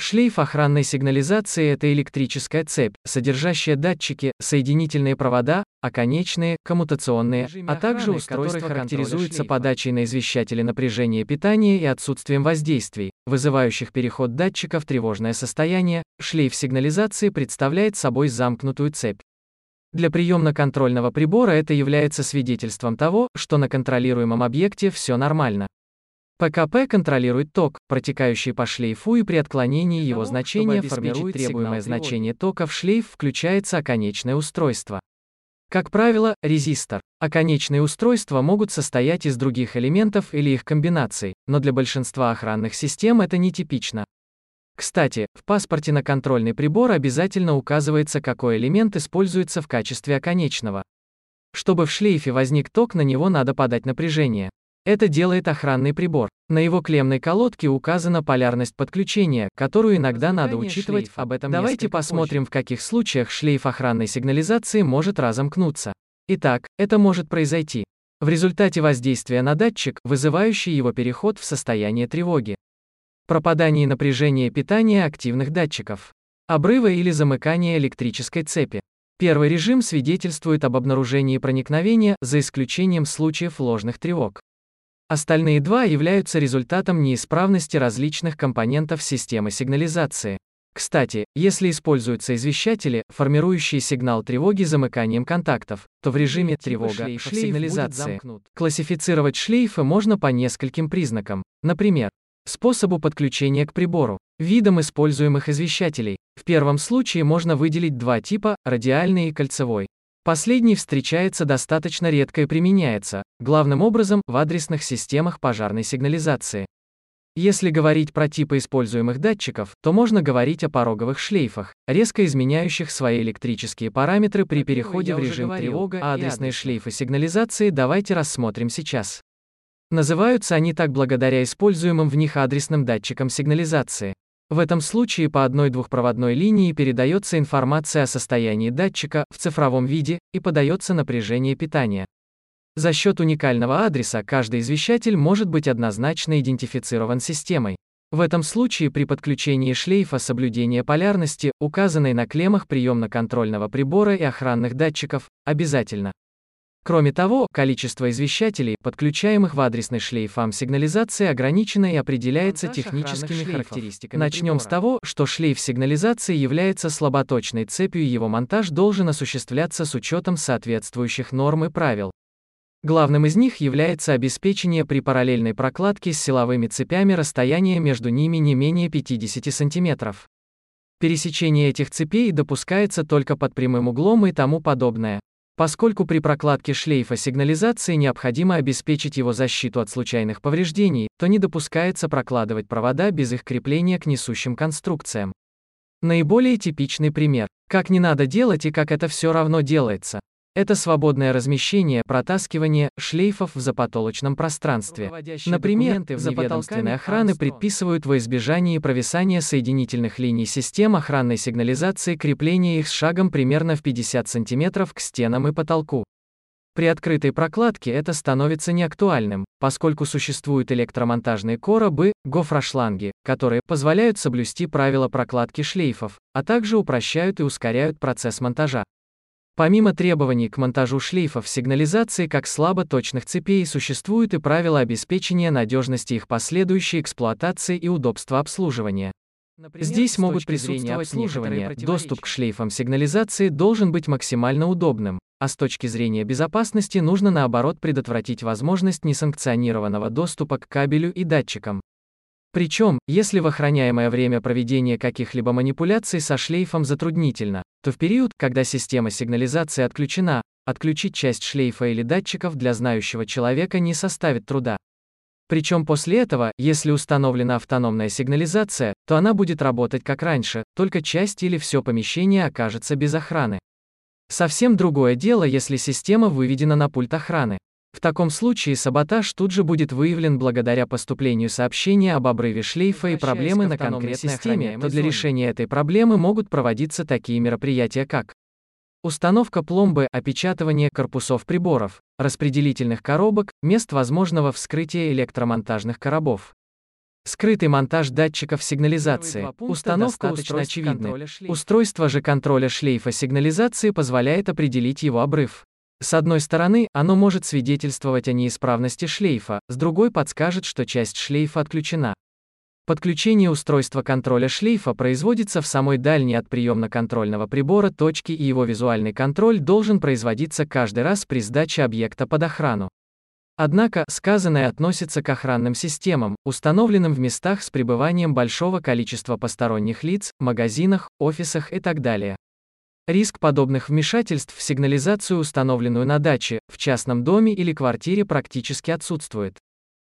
Шлейф охранной сигнализации – это электрическая цепь, содержащая датчики, соединительные провода, оконечные, коммутационные, а также устройства характеризуются подачей на извещатели напряжения питания и отсутствием воздействий, вызывающих переход датчика в тревожное состояние. Шлейф сигнализации представляет собой замкнутую цепь. Для приемно-контрольного прибора это является свидетельством того, что на контролируемом объекте все нормально. ПКП контролирует ток, протекающий по шлейфу и при отклонении его значения формирует требуемое значение тока в шлейф включается оконечное устройство. Как правило, резистор. Оконечные устройства могут состоять из других элементов или их комбинаций, но для большинства охранных систем это нетипично. Кстати, в паспорте на контрольный прибор обязательно указывается, какой элемент используется в качестве оконечного. Чтобы в шлейфе возник ток, на него надо подать напряжение. Это делает охранный прибор. На его клеммной колодке указана полярность подключения, которую иногда надо учитывать. Об этом Давайте посмотрим, позже. в каких случаях шлейф охранной сигнализации может разомкнуться. Итак, это может произойти в результате воздействия на датчик, вызывающий его переход в состояние тревоги. Пропадание напряжения питания активных датчиков. Обрыва или замыкания электрической цепи. Первый режим свидетельствует об обнаружении проникновения, за исключением случаев ложных тревог. Остальные два являются результатом неисправности различных компонентов системы сигнализации. Кстати, если используются извещатели, формирующие сигнал тревоги замыканием контактов, то в режиме тревога сигнализации. Классифицировать шлейфы можно по нескольким признакам. Например, способу подключения к прибору, видам используемых извещателей. В первом случае можно выделить два типа – радиальный и кольцевой. Последний встречается достаточно редко и применяется, главным образом, в адресных системах пожарной сигнализации. Если говорить про типы используемых датчиков, то можно говорить о пороговых шлейфах, резко изменяющих свои электрические параметры при переходе в режим говорил, тревога, а адресные шлейфы сигнализации давайте рассмотрим сейчас. Называются они так благодаря используемым в них адресным датчикам сигнализации. В этом случае по одной двухпроводной линии передается информация о состоянии датчика в цифровом виде и подается напряжение питания. За счет уникального адреса каждый извещатель может быть однозначно идентифицирован системой. В этом случае при подключении шлейфа соблюдение полярности, указанной на клеммах приемно-контрольного прибора и охранных датчиков, обязательно. Кроме того, количество извещателей, подключаемых в адресный шлейф сигнализации ограничено и определяется Монтаж техническими характеристиками. Начнем прибора. с того, что шлейф сигнализации является слаботочной цепью и его монтаж должен осуществляться с учетом соответствующих норм и правил. Главным из них является обеспечение при параллельной прокладке с силовыми цепями расстояния между ними не менее 50 см. Пересечение этих цепей допускается только под прямым углом и тому подобное. Поскольку при прокладке шлейфа сигнализации необходимо обеспечить его защиту от случайных повреждений, то не допускается прокладывать провода без их крепления к несущим конструкциям. Наиболее типичный пример. Как не надо делать и как это все равно делается. Это свободное размещение, протаскивание шлейфов в запотолочном пространстве. Например, вневедомственной охраны предписывают во избежании провисания соединительных линий систем охранной сигнализации крепление их с шагом примерно в 50 см к стенам и потолку. При открытой прокладке это становится неактуальным, поскольку существуют электромонтажные коробы, гофрошланги, которые позволяют соблюсти правила прокладки шлейфов, а также упрощают и ускоряют процесс монтажа. Помимо требований к монтажу шлейфов сигнализации как слабо-точных цепей существуют и правила обеспечения надежности их последующей эксплуатации и удобства обслуживания. Например, Здесь могут присутствовать обслуживания, доступ к шлейфам сигнализации должен быть максимально удобным, а с точки зрения безопасности нужно наоборот предотвратить возможность несанкционированного доступа к кабелю и датчикам. Причем, если в охраняемое время проведения каких-либо манипуляций со шлейфом затруднительно, то в период, когда система сигнализации отключена, отключить часть шлейфа или датчиков для знающего человека не составит труда. Причем после этого, если установлена автономная сигнализация, то она будет работать как раньше, только часть или все помещение окажется без охраны. Совсем другое дело, если система выведена на пульт охраны. В таком случае саботаж тут же будет выявлен благодаря поступлению сообщения об обрыве шлейфа и проблемы на конкретной системе, то для решения этой проблемы могут проводиться такие мероприятия как Установка пломбы, опечатывание корпусов приборов, распределительных коробок, мест возможного вскрытия электромонтажных коробов. Скрытый монтаж датчиков сигнализации. Установка достаточно очевидна. Устройство же контроля шлейфа сигнализации позволяет определить его обрыв. С одной стороны, оно может свидетельствовать о неисправности шлейфа, с другой подскажет, что часть шлейфа отключена. Подключение устройства контроля шлейфа производится в самой дальней от приемно-контрольного прибора точке и его визуальный контроль должен производиться каждый раз при сдаче объекта под охрану. Однако, сказанное относится к охранным системам, установленным в местах с пребыванием большого количества посторонних лиц, магазинах, офисах и так далее. Риск подобных вмешательств в сигнализацию, установленную на даче, в частном доме или квартире практически отсутствует.